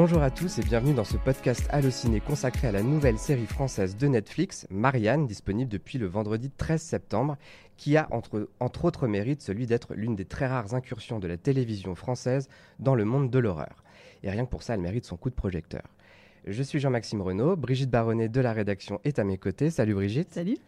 Bonjour à tous et bienvenue dans ce podcast Allociné consacré à la nouvelle série française de Netflix, Marianne, disponible depuis le vendredi 13 septembre, qui a entre, entre autres mérites celui d'être l'une des très rares incursions de la télévision française dans le monde de l'horreur. Et rien que pour ça, elle mérite son coup de projecteur. Je suis Jean-Maxime Renaud, Brigitte Baronnet de la rédaction est à mes côtés. Salut Brigitte. Salut.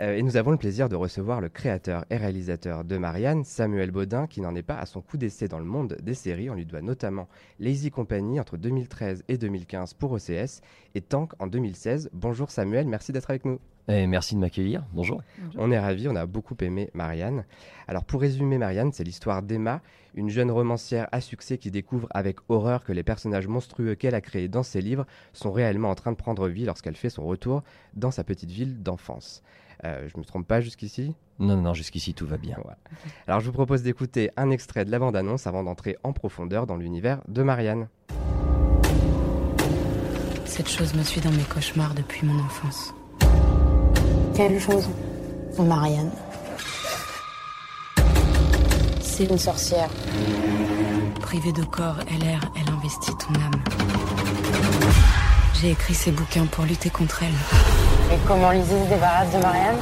Euh, et nous avons le plaisir de recevoir le créateur et réalisateur de Marianne, Samuel Baudin, qui n'en est pas à son coup d'essai dans le monde des séries. On lui doit notamment Lazy Company entre 2013 et 2015 pour OCS et Tank en 2016. Bonjour Samuel, merci d'être avec nous. Et merci de m'accueillir. Bonjour. On est ravis, on a beaucoup aimé Marianne. Alors pour résumer Marianne, c'est l'histoire d'Emma, une jeune romancière à succès qui découvre avec horreur que les personnages monstrueux qu'elle a créés dans ses livres sont réellement en train de prendre vie lorsqu'elle fait son retour dans sa petite ville d'enfance. Euh, je me trompe pas jusqu'ici? Non, non, jusqu'ici tout va bien. Alors je vous propose d'écouter un extrait de la bande-annonce avant d'entrer en profondeur dans l'univers de Marianne. Cette chose me suit dans mes cauchemars depuis mon enfance. Quelle chose Marianne. C'est une sorcière. Privée de corps, elle erre, elle investit ton âme. J'ai écrit ces bouquins pour lutter contre elle. Et comment Lizzie se débarrasse de Marianne?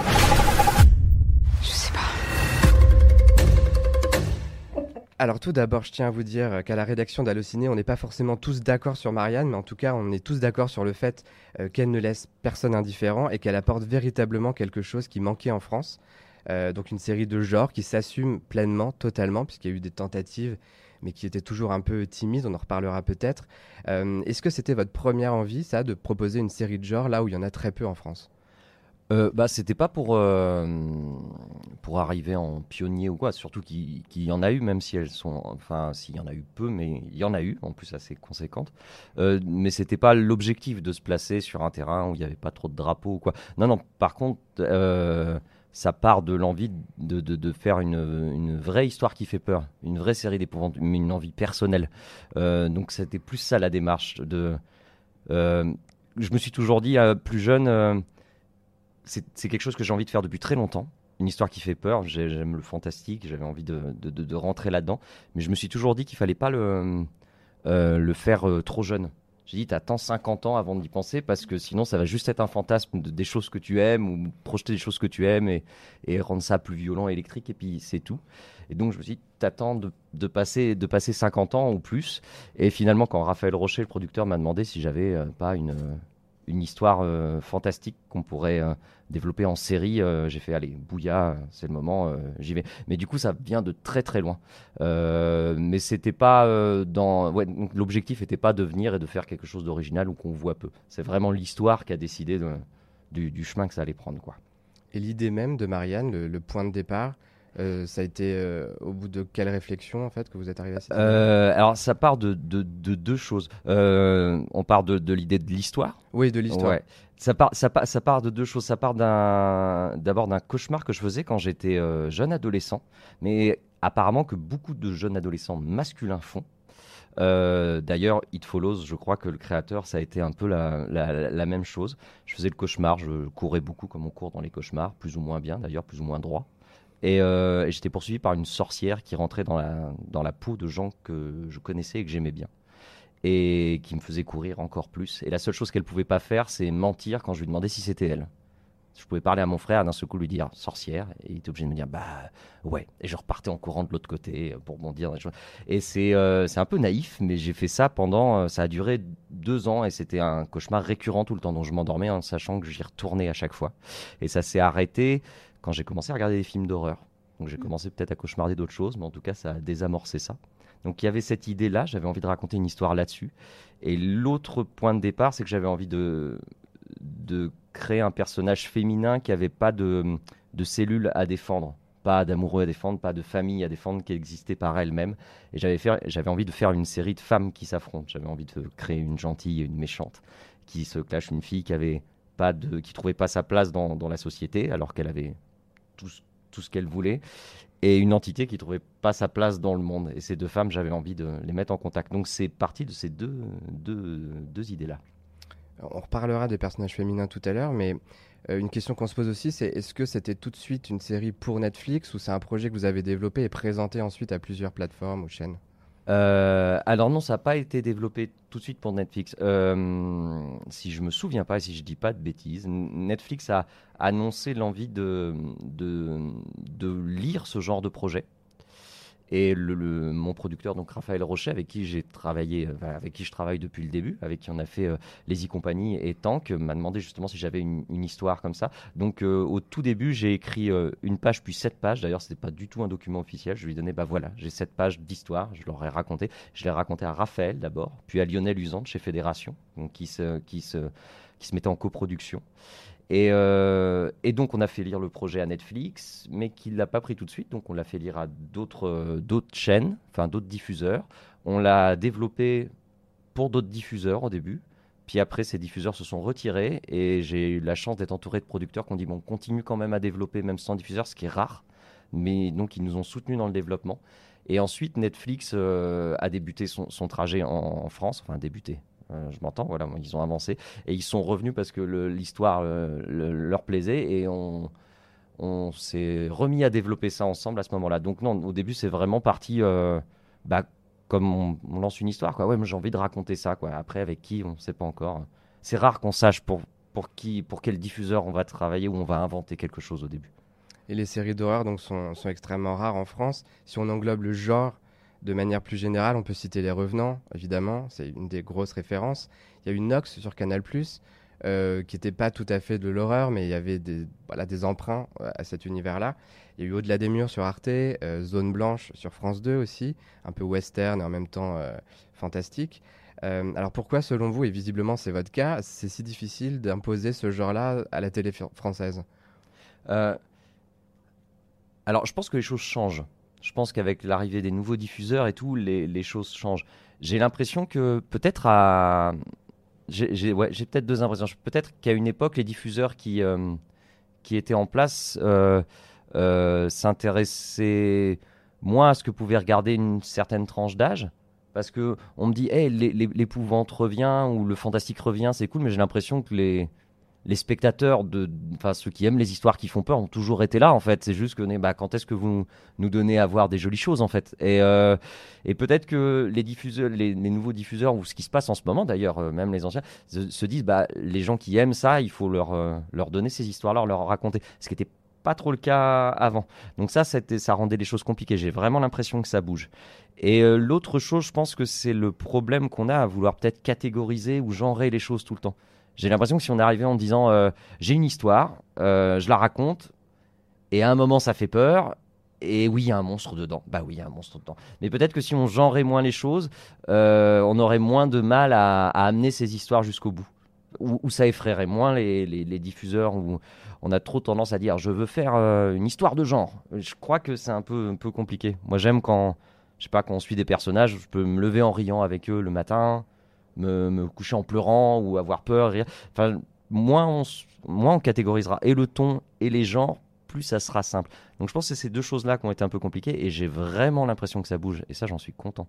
Alors tout d'abord, je tiens à vous dire qu'à la rédaction d'Allociné, on n'est pas forcément tous d'accord sur Marianne, mais en tout cas, on est tous d'accord sur le fait euh, qu'elle ne laisse personne indifférent et qu'elle apporte véritablement quelque chose qui manquait en France. Euh, donc une série de genre qui s'assume pleinement, totalement, puisqu'il y a eu des tentatives mais qui était toujours un peu timide, on en reparlera peut-être. Euh, est-ce que c'était votre première envie, ça, de proposer une série de genre là où il y en a très peu en France? Euh, bah, c'était pas pour, euh, pour arriver en pionnier ou quoi, surtout qu'il y en a eu, même si elles sont. Enfin, s'il y en a eu peu, mais il y en a eu, en plus assez conséquente. Euh, mais c'était pas l'objectif de se placer sur un terrain où il n'y avait pas trop de drapeaux ou quoi. Non, non, par contre. Euh, ça part de l'envie de, de, faire une, une, vraie histoire qui fait peur, une vraie série d'épouvantes, une envie personnelle. Euh, donc c'était plus ça la démarche. De, je me suis toujours dit, plus jeune, c'est quelque chose que j'ai envie de faire depuis très longtemps. Une histoire qui fait peur, j'aime le fantastique, j'avais envie de, de, rentrer là-dedans. Mais je me suis toujours dit qu'il fallait pas le, le faire trop jeune. J'ai dit, t'attends 50 ans avant d'y penser parce que sinon, ça va juste être un fantasme de, des choses que tu aimes ou projeter des choses que tu aimes et, et rendre ça plus violent, électrique, et puis c'est tout. Et donc, je me suis dit, t'attends de, de, passer, de passer 50 ans ou plus. Et finalement, quand Raphaël Rocher, le producteur, m'a demandé si j'avais euh, pas une, une histoire euh, fantastique qu'on pourrait euh, développer en série. Euh, j'ai fait, allez, Bouya, c'est le moment, j'y vais. Mais du coup, ça vient de très très loin. mais c'était pas dans. L'objectif n'était pas de venir et de faire quelque chose d'original ou qu'on voit peu. C'est vraiment l'histoire qui a décidé du, chemin que ça allait prendre. Quoi. Et l'idée même de Marianne, le point de départ, euh, ça a été euh, au bout de quelle réflexion en fait que vous êtes arrivé à cette euh, Alors ça part de, de, deux choses. on part de, de l'idée de l'histoire. Oui, de l'histoire. Ouais. Ça part, ça, part, ça part de deux choses. Ça part d'abord d'un cauchemar que je faisais quand j'étais jeune adolescent, mais apparemment que beaucoup de jeunes adolescents masculins font. D'ailleurs, It Follows, je crois que le créateur, ça a été un peu la, la, la, même chose. Je faisais le cauchemar, je courais beaucoup comme on court dans les cauchemars, plus ou moins bien d'ailleurs, plus ou moins droit. Euh, et, j'étais poursuivi par une sorcière qui rentrait dans la, dans la peau de gens que je connaissais et que j'aimais bien. Et qui me faisait courir encore plus. Et la seule chose qu'elle pouvait pas faire, c'est mentir quand je lui demandais si c'était elle. Je pouvais parler à mon frère d'un seul coup lui dire sorcière et il était obligé de me dire bah ouais et je repartais en courant de l'autre côté pour bondir et c'est euh, c'est un peu naïf mais j'ai fait ça pendant euh, ça a duré deux ans et c'était un cauchemar récurrent tout le temps dont je m'endormais en sachant que j'y retournais à chaque fois et ça s'est arrêté quand j'ai commencé à regarder des films d'horreur. Donc j'ai mm. commencé peut-être à cauchemarder d'autres choses, mais en tout cas ça a désamorcé ça. Donc il y avait cette idée-là, j'avais envie de raconter une histoire là-dessus. Et l'autre point de départ, c'est que j'avais envie de, de créer un personnage féminin qui n'avait pas de, de cellules à défendre, pas d'amoureux à défendre, pas de famille à défendre qui existait par elle-même. Et j'avais, envie de faire une série de femmes qui s'affrontent. J'avais envie de créer une gentille et une méchante qui se clashent, une fille qui avait pas de, qui trouvait pas sa place dans, dans la société alors qu'elle avait tout, ce qu'elle voulait, et une entité qui trouvait pas sa place dans le monde. Et ces deux femmes, j'avais envie de les mettre en contact. Donc c'est parti de ces deux, deux, deux idées-là. On reparlera des personnages féminins tout à l'heure, mais euh, une question qu'on se pose aussi, c'est est-ce que c'était tout de suite une série pour Netflix ou c'est un projet que vous avez développé et présenté ensuite à plusieurs plateformes ou chaînes? Euh, alors non, ça n'a pas été développé tout de suite pour Netflix. Euh, si je me souviens pas et si je dis pas de bêtises, Netflix a annoncé l'envie de, lire ce genre de projet. Et mon producteur, donc Raphaël Rocher, avec qui j'ai travaillé, euh, avec qui je travaille depuis le début, avec qui on a fait euh, Les y compagnie et Tank, m'a demandé justement si j'avais une, histoire comme ça. Donc euh, au tout début, j'ai écrit une page puis sept pages. D'ailleurs, c'était pas du tout un document officiel. Je lui ai donné, bah voilà, j'ai sept pages d'histoire. Je leur ai raconté. Je l'ai raconté à Raphaël d'abord, puis à Lionel Usante chez Fédération, donc qui se, qui se, qui se mettait en coproduction. Euh, et, donc, on a fait lire le projet à Netflix, mais qu'il l'a pas pris tout de suite. Donc, on l'a fait lire à d'autres euh, chaînes, enfin d'autres diffuseurs. On l'a développé pour d'autres diffuseurs au début. Puis après, ces diffuseurs se sont retirés et j'ai eu la chance d'être entouré de producteurs qui ont dit bon, on continue quand même à développer même sans diffuseur, ce qui est rare. Mais donc, ils nous ont soutenus dans le développement. Et ensuite, Netflix euh, a débuté son, trajet en, en, France, enfin débuté, je m'entends, voilà, ils ont avancé et ils sont revenus parce que l'histoire euh, leur plaisait et on, s'est remis à développer ça ensemble à ce moment-là. Donc non, au début c'est vraiment parti, euh, bah, comme on, lance une histoire, quoi. Ouais, j'ai envie de raconter ça. Après avec qui, on ne sait pas encore. C'est rare qu'on sache pour qui, pour quel diffuseur on va travailler ou on va inventer quelque chose au début. Et les séries d'horreur sont extrêmement rares en France. Si on englobe le genre de manière plus générale, on peut citer Les Revenants, évidemment, c'est une des grosses références. Il y a eu Nox sur Canal+, euh, qui n'était pas tout à fait de l'horreur, mais il y avait des, des emprunts euh, à cet univers-là. Il y a eu Au-delà des murs sur Arte, euh, Zone Blanche sur France 2 aussi, un peu western et en même temps fantastique. alors pourquoi, selon vous, et visiblement c'est votre cas, c'est si difficile d'imposer ce genre-là à la télé française? Alors je pense que les choses changent. Je pense qu'avec l'arrivée des nouveaux diffuseurs et tout, les, choses changent. J'ai l'impression que peut-être à. J'ai peut-être deux impressions. Peut-être qu'à une époque, les diffuseurs qui, euh, étaient en place euh, euh, s'intéressaient moins à ce que pouvait regarder une certaine tranche d'âge. Parce que on me dit, hey, l'épouvante revient ou le fantastique revient, c'est cool, mais j'ai l'impression que les, les spectateurs, de, enfin ceux qui aiment les histoires qui font peur, ont toujours été là en fait. C'est juste que bah, quand est-ce que vous nous donnez à voir des jolies choses en fait? Et, euh, et peut-être que les diffuseurs, les, nouveaux diffuseurs ou ce qui se passe en ce moment d'ailleurs, euh, même les anciens, se, disent bah les gens qui aiment ça, il faut leur euh, leur donner ces histoires-là, leur raconter. Ce qui n'était pas trop le cas avant. Donc ça, ça rendait les choses compliquées. J'ai vraiment l'impression que ça bouge. Et l'autre chose, je pense que c'est le problème qu'on a à vouloir peut-être catégoriser ou genrer les choses tout le temps. J'ai l'impression que si on arrivait en disant euh, j'ai une histoire, euh, je la raconte, et à un moment ça fait peur, et oui, il y a un monstre dedans. Bah oui, il y a un monstre dedans. Mais peut-être que si on genrait moins les choses, euh, on aurait moins de mal à, amener ces histoires jusqu'au bout. Ou, ça effraierait moins les, diffuseurs, où on a trop tendance à dire je veux faire une histoire de genre. Je crois que c'est un peu, un peu compliqué. Moi j'aime quand, je sais pas, quand on suit des personnages, je peux me lever en riant avec eux le matin me, coucher en pleurant ou avoir peur. Enfin, moins on, moins on catégorisera et le ton et les genres, plus ça sera simple. Donc je pense que c'est ces deux choses-là qui ont été un peu compliquées et j'ai vraiment l'impression que ça bouge. Et ça, j'en suis content.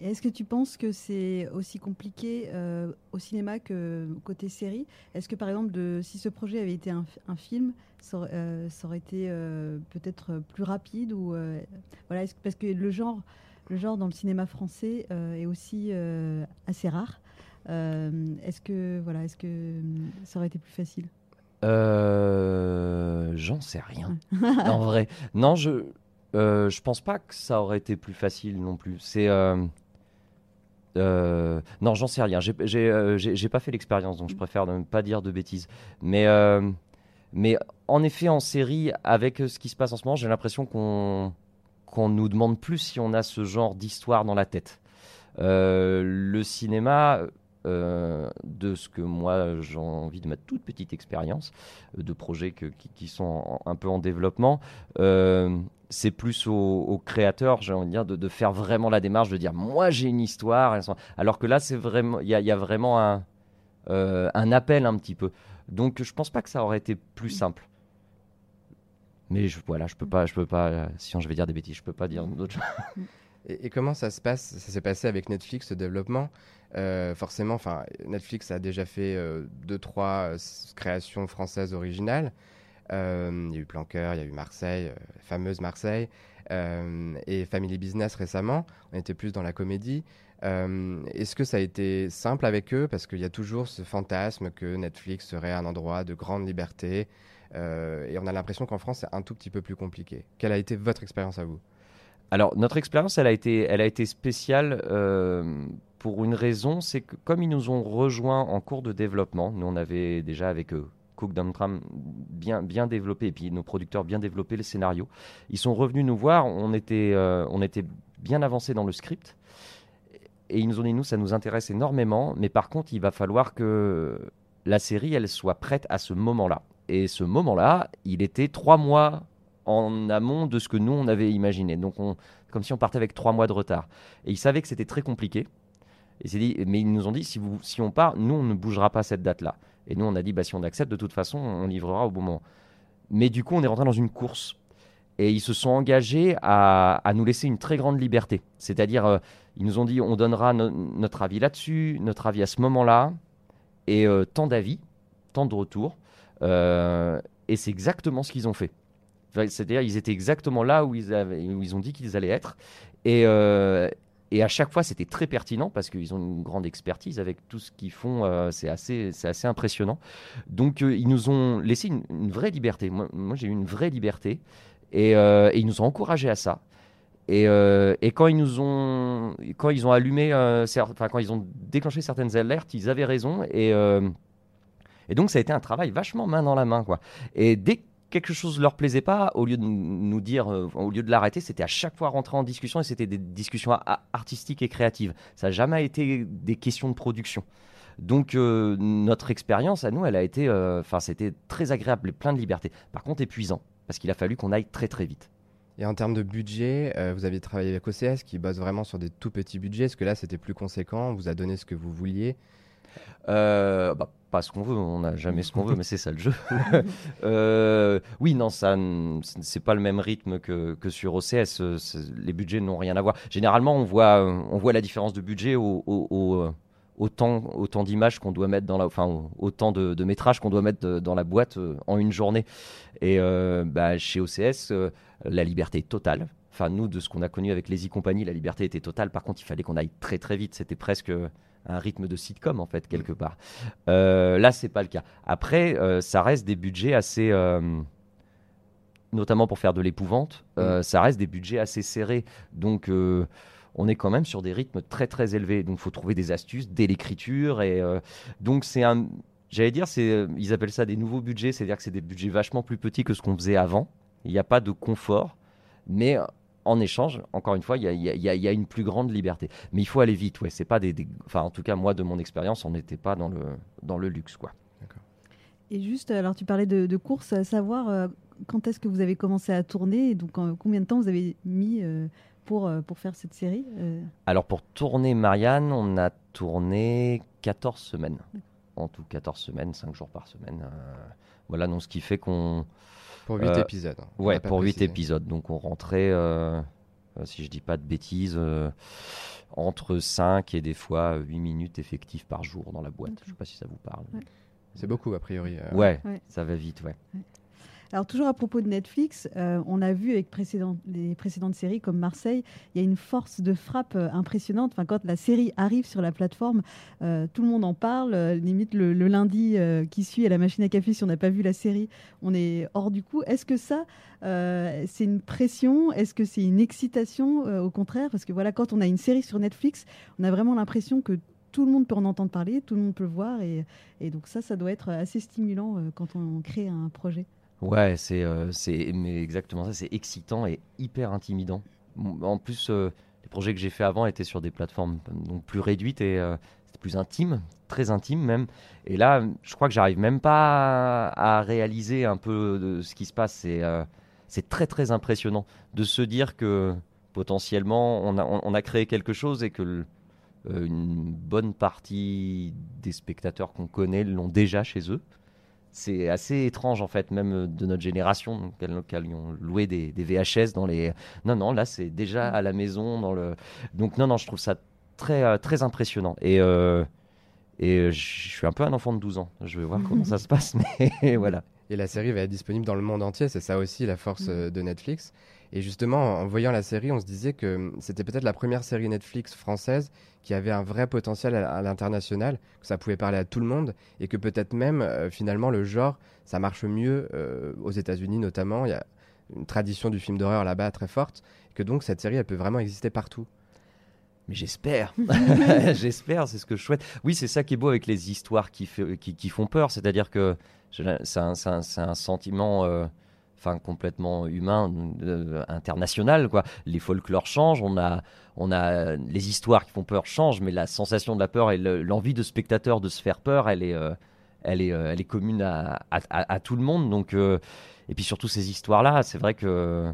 Est-ce que tu penses que c'est aussi compliqué euh, au cinéma que côté série? Est-ce que par exemple, de, si ce projet avait été un, film, ça, euh, aurait été euh, peut-être plus rapide ou voilà, parce que le genre, le genre dans le cinéma français euh, est aussi euh, assez rare. Euh, est-ce que voilà, est-ce que ça aurait été plus facile? J'en sais rien. en vrai, non, je je pense pas que ça aurait été plus facile non plus. C'est non, j'en sais rien. J'ai pas fait l'expérience, donc je préfère ne pas dire de bêtises. Mais, mais en effet, en série, avec ce qui se passe en ce moment, j'ai l'impression qu'on qu'on nous demande plus si on a ce genre d'histoire dans la tête. Euh, le cinéma, euh, de ce que moi j'ai envie de ma toute petite expérience euh, de projets qui, sont un peu en développement, c'est plus aux, créateurs, j'ai envie de dire, de, faire vraiment la démarche de dire moi j'ai une histoire, alors que là c'est vraiment, il y, y, a vraiment un, un appel un petit peu. Donc je pense pas que ça aurait été plus simple. Mais je, voilà, je peux pas, je peux pas. Si je vais dire des bêtises, je peux pas dire d'autres choses. Et, comment ça se passe Ça s'est passé avec Netflix, ce développement? Euh, Forcément, enfin, Netflix a déjà fait euh, deux, trois euh, créations françaises originales. Euh, il y a eu Planqueur, il y a eu Marseille, euh, fameuse Marseille, euh, et Family Business récemment. On était plus dans la comédie. Euh, Est-ce que ça a été simple avec eux? Parce qu'il y a toujours ce fantasme que Netflix serait un endroit de grande liberté. Euh, et on a l'impression qu'en France, c'est un tout petit peu plus compliqué. Quelle a été votre expérience à vous? Alors, notre expérience, elle a été, elle a été spéciale euh, pour une raison, c'est que comme ils nous ont rejoints en cours de développement, nous on avait déjà avec eux. Cook Tram bien, bien développé, et puis nos producteurs bien développé le scénario. Ils sont revenus nous voir, on était, euh, on était bien avancé dans le script, et ils nous ont dit, nous, ça nous intéresse énormément, mais par contre, il va falloir que la série, elle soit prête à ce moment-là. Et ce moment-là, il était trois mois en amont de ce que nous, on avait imaginé. Donc, on, comme si on partait avec trois mois de retard. Et ils savaient que c'était très compliqué. Et dit, mais ils nous ont dit, si, on part, nous, on ne bougera pas cette date-là. Et nous, on a dit, bah, si on accepte, de toute façon, on livrera au bon moment. Mais du coup, on est rentré dans une course. Et ils se sont engagés à, à nous laisser une très grande liberté. C'est-à-dire, euh, ils nous ont dit, on donnera no- notre avis là-dessus, notre avis à ce moment-là, et euh, tant d'avis, tant de retours. Euh, et c'est exactement ce qu'ils ont fait. C'est-à-dire, ils étaient exactement là où ils, ont dit qu'ils allaient être. Et, euh, et à chaque fois, c'était très pertinent parce qu'ils ont une grande expertise avec tout ce qu'ils font. euh, c'est assez, impressionnant. Donc, ils nous ont laissé une, vraie liberté. Moi, j'ai eu une vraie liberté. Et, ils nous ont encouragés à ça. Et, quand ils ont, allumé, enfin quand ils ont déclenché certaines alertes, ils avaient raison. Et, et donc ça a été un travail vachement main dans la main, quoi. Et dès que quelque chose leur plaisait pas, au lieu de nous dire, euh, au lieu de l'arrêter, c'était à chaque fois rentrer en discussion et c'était des discussions artistiques et créatives. Ça n'a jamais été des questions de production. Donc euh, notre expérience à nous, elle a été, euh, enfin c'était très agréable et plein de liberté. Par contre épuisant parce qu'il a fallu qu'on aille très très vite. Et en termes de budget, vous aviez travaillé avec OCS qui bosse vraiment sur des tout petits budgets. Est-ce que là, c'était plus conséquent? On vous a donné ce que vous vouliez Euh, bah, pas ce qu'on veut, on n'a jamais ce qu'on veut, mais c'est ça le jeu. Euh, oui, non, ça, c'est pas le même rythme que, sur OCS. euh, Les budgets n'ont rien à voir. Généralement, on voit, on voit la différence de budget au, au, au, euh, au temps, au temps d'image qu'on doit mettre dans la, enfin, au, au temps de, de métrage qu'on doit mettre dans la boîte en une journée. Et bah, chez OCS, la liberté est totale. Enfin, nous, de ce qu'on a connu avec les e-compagnies, la liberté était totale. Par contre, il fallait qu'on aille très très vite. C'était presque un rythme de sitcom en fait quelque part. Euh, là, c'est pas le cas. Après, euh, ça reste des budgets assez, euh, notamment pour faire de l'épouvante, euh, ça reste des budgets assez serrés. Donc, on est quand même sur des rythmes très très élevés. Donc, faut trouver des astuces dès l'écriture et donc c'est un, j'allais dire, c'est, ils appellent ça des nouveaux budgets, c'est-à-dire que c'est des budgets vachement plus petits que ce qu'on faisait avant. Il n'y a pas de confort, mais en échange, encore une fois, il y a, il y a- il y a- il y a une plus grande liberté. Mais il faut aller vite, ouais. C'est pas des, des- enfin, en tout cas, moi, de mon expérience, on n'était pas dans le, dans le luxe, quoi. Et juste, alors tu parlais de, de course, à savoir euh, quand est-ce que vous avez commencé à tourner et donc euh, combien de temps vous avez mis euh, pour, euh, pour faire cette série euh, Alors, pour tourner Marianne, on a tourné 14 semaines. En tout, 14 semaines, 5 jours par semaine. euh, voilà, donc ce qui fait qu'on. Pour 8 Euh, épisodes. hein. Ouais, pour 8 précisé. épisodes. Donc, on rentrait, euh, euh, si je dis pas de bêtises, euh, entre 5 et des fois 8 minutes effectives par jour dans la boîte. Je sais pas si ça vous parle. Ouais. C'est beaucoup, a priori. euh. Ouais, Ouais. ça va vite, ouais. Alors toujours à propos de Netflix, euh, on l'a vu avec les précédentes séries comme Marseille, il y a une force de frappe euh, impressionnante. Enfin, quand la série arrive sur la plateforme, euh, tout le monde en parle. limite le, lundi qui suit à la machine à café, si on n'a pas vu la série, on est hors du coup. Est-ce que ça, c'est une pression? Est-ce que c'est une excitation? Au contraire, parce que voilà, quand on a une série sur Netflix, on a vraiment l'impression que tout le monde peut en entendre parler, tout le monde peut le voir, et, donc ça, ça doit être assez stimulant quand on crée un projet. Ouais, c'est euh, exactement ça, c'est excitant et hyper intimidant. En plus, euh, les projets que j'ai fait avant étaient sur des plateformes donc plus réduites et euh, plus intime, très intime même. Et là, je crois que j'arrive même pas à, réaliser un peu ce qui se passe. C'est euh, très très impressionnant de se dire que potentiellement on a, on, a créé quelque chose et que euh, une bonne partie des spectateurs qu'on connaît l'ont déjà chez eux c'est assez étrange en fait, même euh, de notre génération, donc, qui qui ont loué des, des VHS dans les. Non, non, là c'est déjà à la maison dans le. Donc non, non, je trouve ça très euh, très impressionnant et euh, et je suis un peu un enfant de 12 ans. Je vais voir comment ça se passe, mais voilà. Et la série va être disponible dans le monde entier, c'est ça aussi la force Mm. de Netflix. Et justement, en voyant la série, on se disait que hum, c'était peut-être la première série Netflix française qui avait un vrai potentiel à, l'international, que ça pouvait parler à tout le monde, et que peut-être même, euh, finalement, le genre, ça marche mieux euh, aux États-Unis notamment. Il y a une tradition du film d'horreur là-bas très forte, que donc cette série, elle peut vraiment exister partout. Mais j'espère, j'espère, c'est ce que je souhaite. Oui, c'est ça qui est beau avec les histoires qui, fait- qui, qui font peur, c'est-à-dire que c'est un, sentiment euh, enfin, complètement humain, euh, international. Quoi. Les folklores changent, on a, on a les histoires qui font peur changent, mais la sensation de la peur et le- l'envie de spectateur de se faire peur, elle est, euh, elle est, euh, elle est commune à, tout le monde. Donc, et puis surtout ces histoires-là, c'est vrai que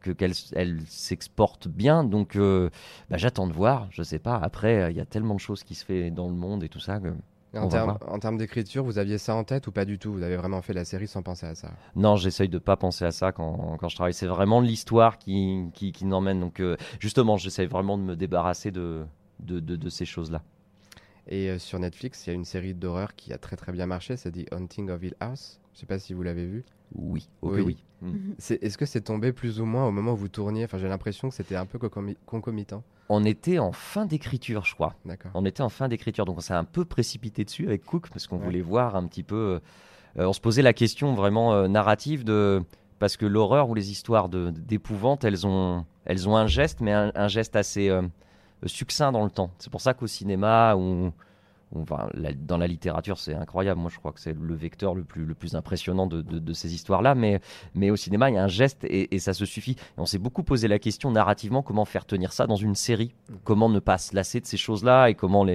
que- qu'elles elles s'exportent bien. Donc, bah, j'attends de voir. Je sais pas. Après, il y a tellement de choses qui se fait dans le monde et tout ça. Que... En termes en termes d'écriture, vous aviez ça en tête ou pas du tout? Vous avez vraiment fait la série sans penser à ça? Non, j'essaye de pas penser à ça quand, quand je travaille. C'est vraiment l'histoire qui, qui, qui m'emmène. Donc, euh, justement, j'essaye vraiment de me débarrasser de, de, de, de ces choses-là. Et euh, sur Netflix, il y a une série d'horreur qui a très très bien marché, c'est The Haunting of Hill House. Je sais pas si vous l'avez vu. Oui, ok, Oui. oui. Mm. C'est- Est-ce que c'est tombé plus ou moins au moment où vous tourniez? Enfin, j'ai l'impression que c'était un peu concomi- concomitant. On était en fin d'écriture, je crois. D'accord. On était en fin d'écriture, donc on s'est un peu précipité dessus avec Cook parce qu'on Ouais. voulait voir un petit peu. euh, on se posait la question vraiment euh, narrative de parce que l'horreur ou les histoires de- d'épouvante, elles ont elles ont un geste, mais un, un geste assez euh, succinct dans le temps. C'est pour ça qu'au cinéma ou dans la littérature, c'est incroyable. Moi, je crois que c'est le vecteur le plus, impressionnant de, ces histoires-là. Mais, au cinéma, il y a un geste et, ça se suffit. On s'est beaucoup posé la question narrativement comment faire tenir ça dans une série? Comment ne pas se lasser de ces choses-là et comment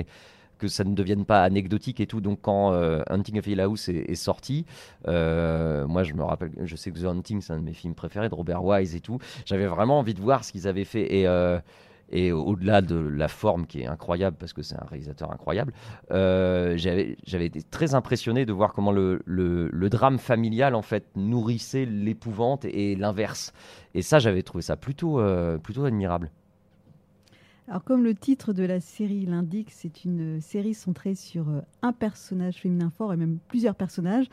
que ça ne devienne pas anecdotique et tout? Donc quand euh, Hunting of Hill House est, est sorti, euh, moi je me rappelle, je sais que The Hunting c'est un de mes films préférés de Robert Wise et tout. J'avais vraiment envie de voir ce qu'ils avaient fait et euh, et au-delà de la forme qui est incroyable parce que c'est un réalisateur incroyable, euh, j'avais été très impressionné de voir comment le, drame familial en fait nourrissait l'épouvante et l'inverse. Et ça j'avais trouvé ça plutôt euh, plutôt admirable. Alors, comme le titre de la série l'indique, c'est une série centrée sur euh, un personnage féminin fort et même plusieurs personnages.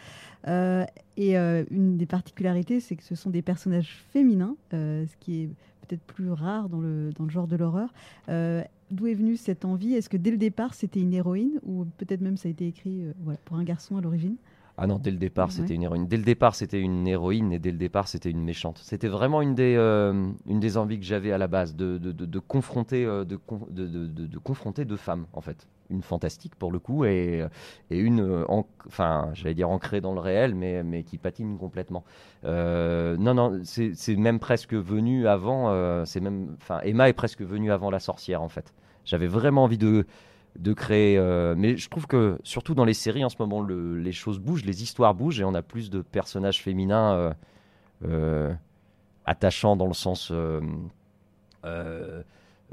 Et une des particularités, c'est que ce sont des personnages féminins, ce qui est peut-être plus rare dans le, dans le genre de l'horreur. Euh, D'où est venue cette envie? Est-ce que dès le départ, c'était une héroïne ou peut-être même ça a été écrit euh, voilà, pour un garçon à l'origine? Ah non, dès le départ, Ouais. c'était une héroïne. Dès le départ, c'était une héroïne et dès le départ, c'était une méchante. C'était vraiment une des, euh, une des envies que j'avais à la base, de, de, de- de confronter, de, con- de, de- de- de confronter deux femmes, en fait. Une fantastique pour le coup et, et une, euh, en- enfin, j'allais dire ancrée dans le réel, mais, mais qui patine complètement. Euh, non, non, c'est même presque venu avant. euh, c'est même, enfin, Emma est presque venue avant la sorcière, en fait. J'avais vraiment envie de, de créer. mais je trouve que surtout dans les séries en ce moment, le- les choses bougent, les histoires bougent et on a plus de personnages féminins attachants dans le sens,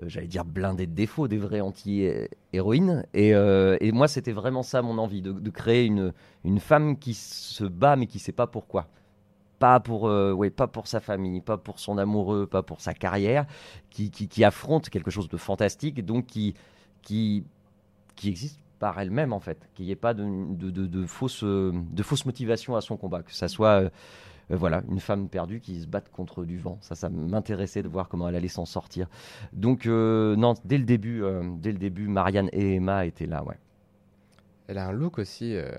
j'allais dire blindés de défauts, des vrais anti-héroïnes. Et, euh, et moi, c'était vraiment ça mon envie, de, de créer une, une femme qui se bat mais qui sait pas pourquoi. Pas pour, euh, ouais, pas pour sa famille, pas pour son amoureux, pas pour sa carrière, qui, qui, affronte quelque chose de fantastique, donc qui, qui, qui existe par elle-même en fait, qu'il n'y ait pas de, de, de, de fausse, euh, de motivation à son combat, que ça soit euh, euh, voilà, une femme perdue qui se batte contre du vent. Ça, ça m'intéressait de voir comment elle allait s'en sortir. Donc euh, non, dès le début, euh, dès le début, Marianne et Emma étaient là, ouais. Elle a un look aussi, euh,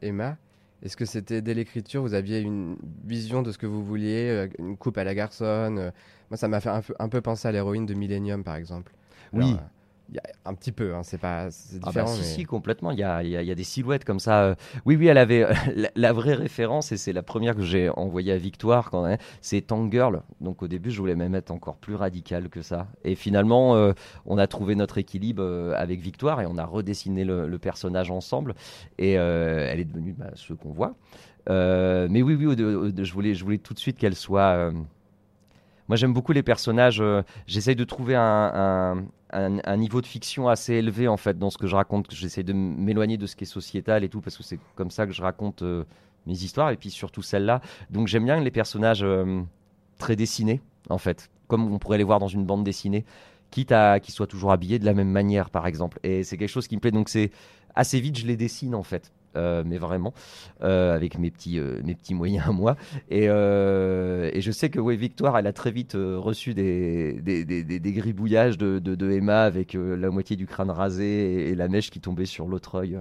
Emma. Est-ce que c'était dès l'écriture, vous aviez une vision de ce que vous vouliez, euh, une coupe à la garçonne euh, Moi, ça m'a fait un peu, un peu penser à l'héroïne de Millennium, par exemple. Oui. Alors, euh, un petit peu, hein, c'est pas, c'est Ah bah différent. si, mais- si, complètement. Il y a, y a- y a des silhouettes comme ça. euh. Oui, oui, elle avait la, la vraie référence, et c'est la première que j'ai envoyée à Victoire, quand même, c'est Tank Girl. Donc au début, je voulais même être encore plus radical que ça. Et finalement, euh, on a trouvé notre équilibre euh, avec Victoire, et on a redessiné le, le personnage ensemble. Et euh, elle est devenue bah, ce qu'on voit. Euh, mais oui, oui, au- au- je, voulais, je voulais tout de suite qu'elle soit... euh, Moi, j'aime beaucoup les personnages. euh, J'essaye de trouver un, un- un- niveau de fiction assez élevé, en fait, dans ce que je raconte. J'essaye de m'éloigner de ce qui est sociétal et tout, parce que c'est comme ça que je raconte euh, mes histoires, et puis surtout celle-là. Donc, j'aime bien les personnages euh, très dessinés, en fait, comme on pourrait les voir dans une bande dessinée, quitte à qu'ils soient toujours habillés de la même manière, par exemple. Et c'est quelque chose qui me plaît. Donc, c'est assez vite, je les dessine, en fait. Euh, mais vraiment, euh, avec mes petits, euh, mes petits moyens à moi. Et, et je sais que oui, Victoire, elle a très vite reçu des, des, des, des- des gribouillages de, de, de Emma avec la moitié du crâne rasé et, et la mèche qui tombait sur l'autre œil.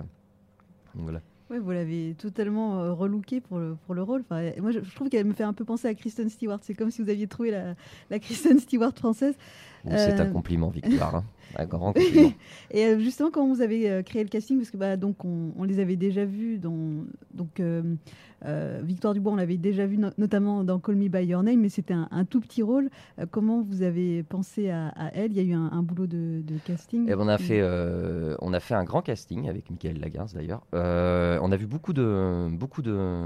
Voilà. Ouais, vous l'avez totalement euh, relooké pour le, pour le rôle. Enfin, moi, je, je trouve qu'elle me fait un peu penser à Kristen Stewart. C'est comme si vous aviez trouvé la, la Kristen Stewart française. C'est un compliment, Victoire. hein. Un grand compliment. Et euh, justement, quand vous avez euh, créé le casting, parce que bah, donc on, on les avait déjà vus dans donc euh, euh, Victoire Dubois, on l'avait déjà vu no- notamment dans Call Me by Your Name, mais c'était un, un tout petit rôle. Euh, comment vous avez pensé à, à elle? Il y a eu un, un boulot de, de casting. Et on a fait, on a fait un grand casting avec Michael Lagarce d'ailleurs. On a vu beaucoup de, beaucoup de,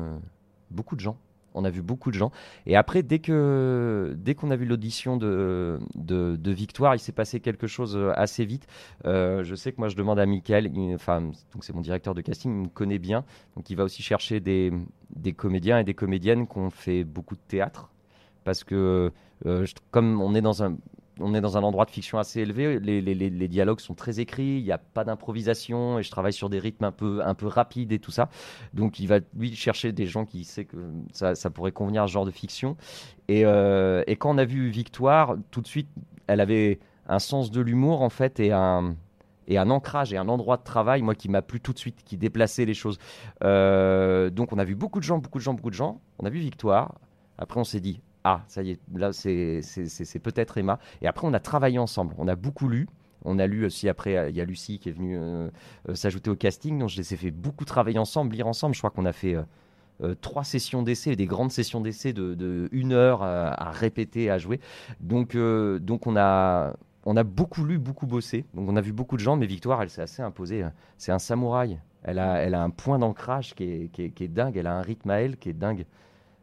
beaucoup de gens. On a vu beaucoup de gens. Et après, dès que, dès qu'on a vu l'audition de, de, Victoire, il s'est passé quelque chose euh, assez vite. Euh, je sais que moi, je demande à Michael, enfin, donc c'est mon directeur de casting, il me connaît bien, donc il va aussi chercher des, des comédiens et des comédiennes qui ont fait beaucoup de théâtre, parce que euh, comme on est dans un on est dans un endroit de fiction assez élevé, les, dialogues sont très écrits, il n'y a pas d'improvisation et je travaille sur des rythmes un peu, un peu rapides et tout ça. Donc il va lui chercher des gens qui sait que ça, pourrait convenir à ce genre de fiction. Et, euh, et quand on a vu Victoire, tout de suite, elle avait un sens de l'humour en fait et un, et un ancrage et un endroit de travail, moi qui m'a plu tout de suite, qui déplaçait les choses. Euh, donc on a vu beaucoup de gens, beaucoup de gens, beaucoup de gens. On a vu Victoire. Après on s'est dit, ah ça y est, là c'est peut-être Emma. Et après on a travaillé ensemble. On a beaucoup lu. On a lu aussi après, il y a Lucie qui est venue euh, euh, s'ajouter au casting. Donc je les ai fait beaucoup travailler ensemble, lire ensemble. Je crois qu'on a fait euh, euh, trois sessions d'essai, des grandes sessions d'essai de, de une heure à, répéter, à jouer. Donc, euh, donc on a, on a beaucoup lu, beaucoup bossé. Donc on a vu beaucoup de gens, mais Victoire, elle s'est assez imposée. C'est un samouraï. Elle a, elle a un point d'ancrage qui est, qui, est, qui est dingue. Elle a un rythme à elle qui est dingue.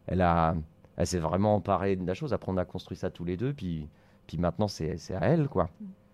Elle a, elle s'est vraiment emparée de la chose. Après, on a construit ça tous les deux. Puis, puis maintenant, c'est c'est à elle, quoi.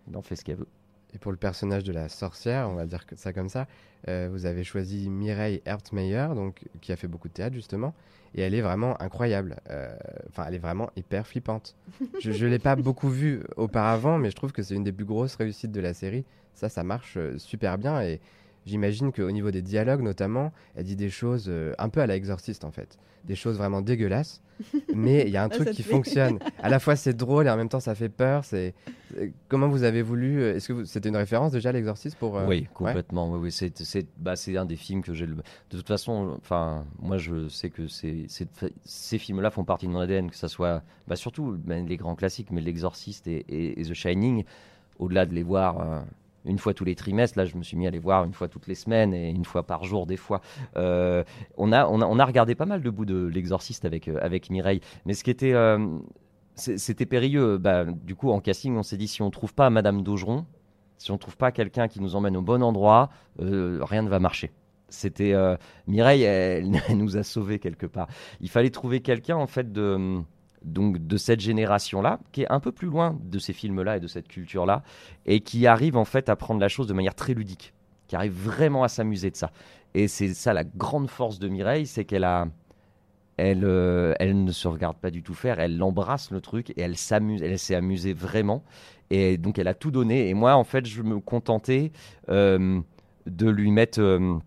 Elle en fait ce qu'elle veut. Et pour le personnage de la sorcière, on va dire que ça comme ça, euh, vous avez choisi Mireille Hertmeyer, donc qui a fait beaucoup de théâtre justement, et elle est vraiment incroyable. Euh, Enfin, elle est vraiment hyper flippante. je ne l'ai pas beaucoup vue auparavant, mais je trouve que c'est une des plus grosses réussites de la série. Ça, ça marche euh, super bien et j'imagine qu'au niveau des dialogues notamment, elle dit des choses euh, un peu à la exorciste en fait, des choses vraiment dégueulasses. Mais il y a un Ah, truc qui fait. fonctionne. À la fois c'est drôle et en même temps ça fait peur. C'est euh, comment vous avez voulu euh, Est-ce que vous- c'était une référence déjà l'exorciste pour euh, Oui, complètement. Oui, oui, c'est, c'est, bah, c'est un des films que j'ai. le- De toute façon, enfin, moi, je sais que c'est, c'est- ces films-là font partie de mon ADN, que ça soit, bah, surtout les grands classiques, mais L'Exorciste et, et- et The Shining. Au-delà de les voir euh, une fois tous les trimestres, là, je me suis mis à les voir une fois toutes les semaines et une fois par jour des fois. Euh, on a, on a, on a regardé pas mal de bouts de L'Exorciste avec euh, avec Mireille, mais ce qui était euh, c'était périlleux. Bah, du coup, en casting, on s'est dit si on trouve pas Madame Daugeron, si on trouve pas quelqu'un qui nous emmène au bon endroit, rien ne va marcher. C'était Mireille, elle, elle nous a sauvés quelque part. Il fallait trouver quelqu'un en fait de donc de cette génération-là, qui est un peu plus loin de ces films-là et de cette culture-là, et qui arrive en fait à prendre la chose de manière très ludique, qui arrive vraiment à s'amuser de ça. Et c'est ça la grande force de Mireille, c'est qu'elle a, elle, euh, elle ne se regarde pas du tout faire, elle embrasse le truc et elle s'amuse, elle s'est amusée vraiment. Et donc elle a tout donné. Et moi, en fait, je me contentais euh, de lui mettre euh,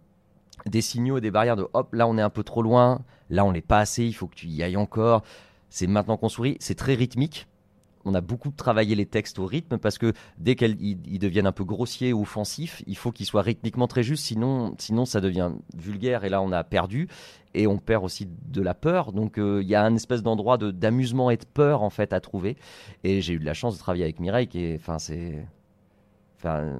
des signaux et des barrières de hop, là on est un peu trop loin, là on n'est pas assez, il faut que tu y ailles encore. C'est maintenant qu'on sourit. C'est très rythmique. On a beaucoup travaillé les textes au rythme parce que dès qu'ils ils deviennent un peu grossiers ou offensifs, il faut qu'ils soient rythmiquement très justes, sinon, sinon ça devient vulgaire et là on a perdu et on perd aussi de la peur. Donc euh, il y a un espèce d'endroit de- d'amusement et de peur en fait à trouver. Et j'ai eu de la chance de travailler avec Mireille qui est, enfin c'est, enfin,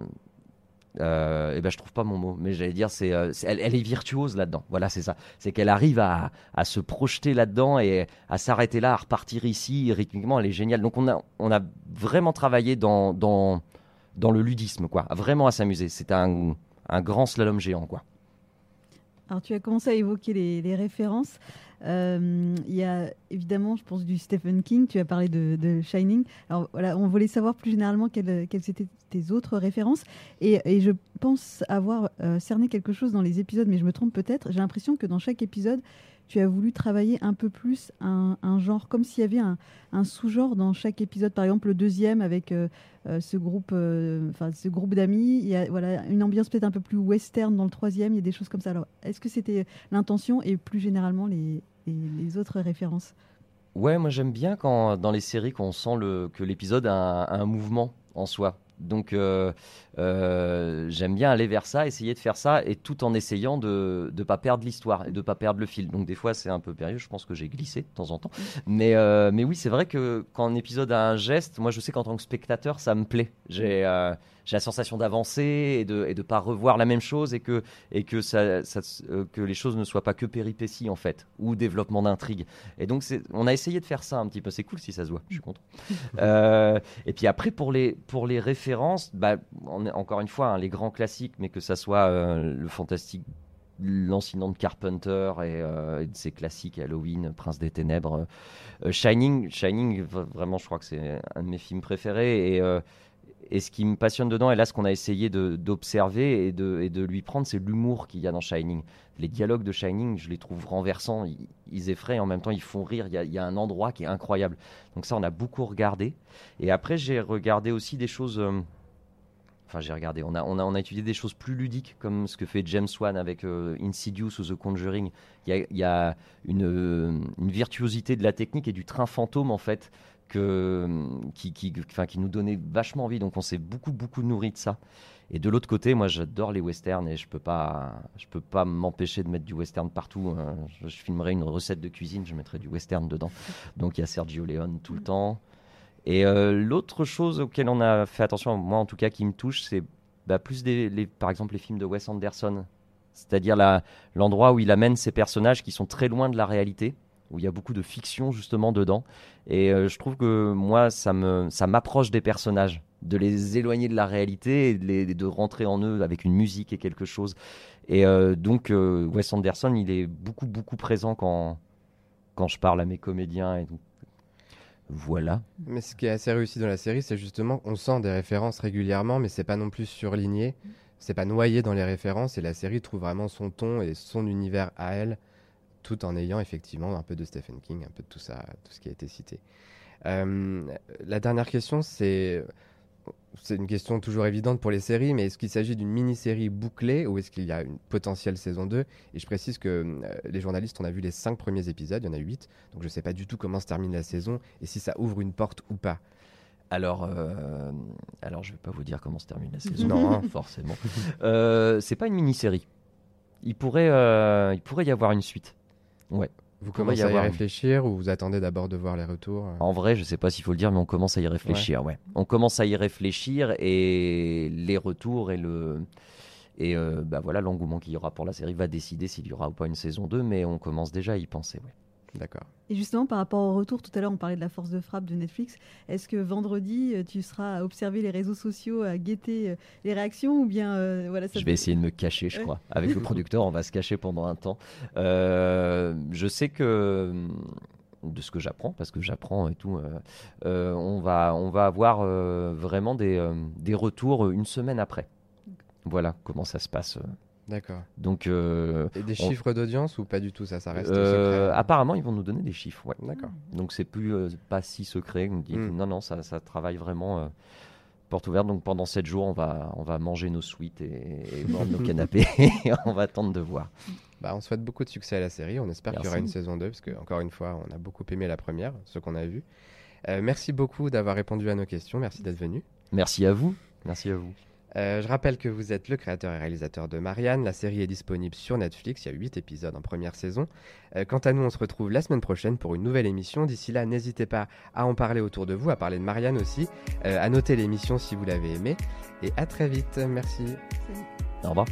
euh, et ben je trouve pas mon mot, mais j'allais dire c'est, euh, elle, est virtuose là-dedans. Voilà c'est ça, c'est qu'elle arrive à, se projeter là-dedans et à s'arrêter là, à repartir ici rythmiquement. Elle est géniale. Donc on a on a vraiment travaillé dans dans dans le ludisme quoi, vraiment à s'amuser. C'est un un grand slalom géant quoi. Alors, tu as commencé à évoquer les références. Euh, Il y a évidemment, je pense, du Stephen King. Tu as parlé de, Shining. Alors voilà, on voulait savoir plus généralement quelles, étaient tes autres références. Et, et je pense avoir euh, cerné quelque chose dans les épisodes, mais je me trompe peut-être. J'ai l'impression que dans chaque épisode, tu as voulu travailler un peu plus un, genre, comme s'il y avait un, sous-genre dans chaque épisode. Par exemple, le deuxième avec euh, euh, ce groupe, euh, ce groupe d'amis. Il voilà une ambiance peut-être un peu plus western dans le troisième. Il y a des choses comme ça. Alors, est-ce que c'était l'intention et plus généralement les, autres références? Ouais, moi j'aime bien quand dans les séries qu'on sent que l'épisode a un mouvement en soi. Donc euh, euh, j'aime bien aller vers ça, essayer de faire ça, et tout en essayant de ne pas perdre l'histoire et de pas perdre le fil. Donc des fois c'est un peu périlleux, je pense que j'ai glissé de temps en temps. Mais, euh, mais oui, c'est vrai que quand un épisode a un geste, moi je sais qu'en tant que spectateur, ça me plaît. J'ai j'ai la sensation d'avancer et de et de pas revoir la même chose et que et que ça, ça euh, que les choses ne soient pas que péripéties en fait ou développement d'intrigue. Et donc c'est on a essayé de faire ça un petit peu. C'est cool si ça se voit. Je suis content. Euh, et puis après pour les pour les références, bah on encore une fois hein, les grands classiques, mais que ça soit euh, le fantastique Lancinant de Carpenter et, euh, et de ses classiques Halloween, Prince des Ténèbres, euh, Shining, Shining, vraiment, je crois que c'est un de mes films préférés. Et, euh, et ce qui me passionne dedans, et là, ce qu'on a essayé d'observer et de, et de lui prendre, c'est l'humour qu'il y a dans Shining. Les dialogues de Shining, je les trouve renversants, ils, effraient, en même temps, ils font rire. Il y, a, il y a un endroit qui est incroyable. Donc ça, on a beaucoup regardé. Et après, j'ai regardé aussi des choses... euh, Enfin, j'ai regardé. On a, on, a, on a étudié des choses plus ludiques, comme ce que fait James Wan avec euh, Insidious ou The Conjuring. Il y a, il y a une, euh, une virtuosité de la technique et du train fantôme, en fait, qui, nous donnait vachement envie. Donc, on s'est beaucoup, beaucoup nourri de ça. Et de l'autre côté, moi, j'adore les westerns et je peux pas, je peux pas m'empêcher de mettre du western partout. hein. Je, filmerais une recette de cuisine, je mettrais du western dedans. Donc, il y a Sergio Leone tout le temps. Et euh, l'autre chose auquel on a fait attention, moi en tout cas qui me touche, c'est bah, plus des, par exemple les films de Wes Anderson. C'est-à-dire l'endroit où il amène ces personnages qui sont très loin de la réalité, où il y a beaucoup de fiction justement dedans. Et euh, je trouve que moi, ça ça m'approche des personnages, de les éloigner de la réalité et de, rentrer en eux avec une musique et quelque chose. Et euh, donc euh, Wes Anderson, il est beaucoup, beaucoup présent quand, quand je parle à mes comédiens et. Voilà. Mais ce qui est assez réussi dans la série, c'est justement qu'on sent des références régulièrement, mais c'est pas non plus surligné, c'est pas noyé dans les références, et la série trouve vraiment son ton et son univers à elle, tout en ayant effectivement un peu de Stephen King, un peu de tout ça, tout ce qui a été cité. Euh, la dernière question, c'est c'est une question toujours évidente pour les séries, mais est-ce qu'il s'agit d'une mini-série bouclée ou est-ce qu'il y a une potentielle saison 2 Et je précise que euh, les journalistes, on a vu les cinq premiers épisodes, il y en a huit, donc je ne sais pas du tout comment se termine la saison et si ça ouvre une porte ou pas. Alors, euh, alors je vais pas vous dire comment se termine la saison, Non, hein. forcément. Euh, c'est pas une mini-série. Il pourrait, il pourrait y avoir une suite. Ouais. Vous y commencez à y avoir réfléchir ou vous attendez d'abord de voir les retours euh En vrai, je sais pas s'il faut le dire, mais on commence à y réfléchir. Ouais. On commence à y réfléchir et les retours et le et euh, bah voilà l'engouement qu'il y aura pour la série va décider s'il y aura ou pas une saison 2, mais on commence déjà à y penser. Ouais. D'accord. Et justement, par rapport au retour, tout à l'heure, on parlait de la force de frappe de Netflix. Est-ce que vendredi, euh, tu seras à observer les réseaux sociaux, à guetter euh, les réactions ou bien euh, voilà, ça Je vais essayer de me cacher, je Ouais. crois. Avec le producteur, on va se cacher pendant un temps. Euh, je sais que de ce que j'apprends, parce que j'apprends et tout, euh, euh, on, va, on va avoir euh, vraiment des, des retours une semaine après. Voilà comment ça se passe. D'accord. Donc, euh, Et des On- chiffres d'audience ou pas du tout Ça, ça reste euh, secret apparemment, ils vont nous donner des chiffres. Ouais. D'accord. Donc, c'est plus euh, pas si secret. Mm. Non, non, ça, ça travaille vraiment. Porte ouverte, donc pendant 7 jours, on va, on va manger nos suites et, et nos canapés et on va attendre de voir. Bah, on souhaite beaucoup de succès à la série. On espère qu'il y aura une saison 2, parce que, encore une fois, on a beaucoup aimé la première, ce qu'on a vu. Euh, merci beaucoup d'avoir répondu à nos questions. Merci d'être venu. Merci à vous. Merci à vous. Euh, je rappelle que vous êtes le créateur et réalisateur de Marianne. La série est disponible sur Netflix. Il y a 8 épisodes en première saison. Euh, quant à nous, on se retrouve la semaine prochaine pour une nouvelle émission. D'ici là, n'hésitez pas à en parler autour de vous, à parler de Marianne aussi, euh, à noter l'émission si vous l'avez aimée. Et à très vite. Merci. Au revoir.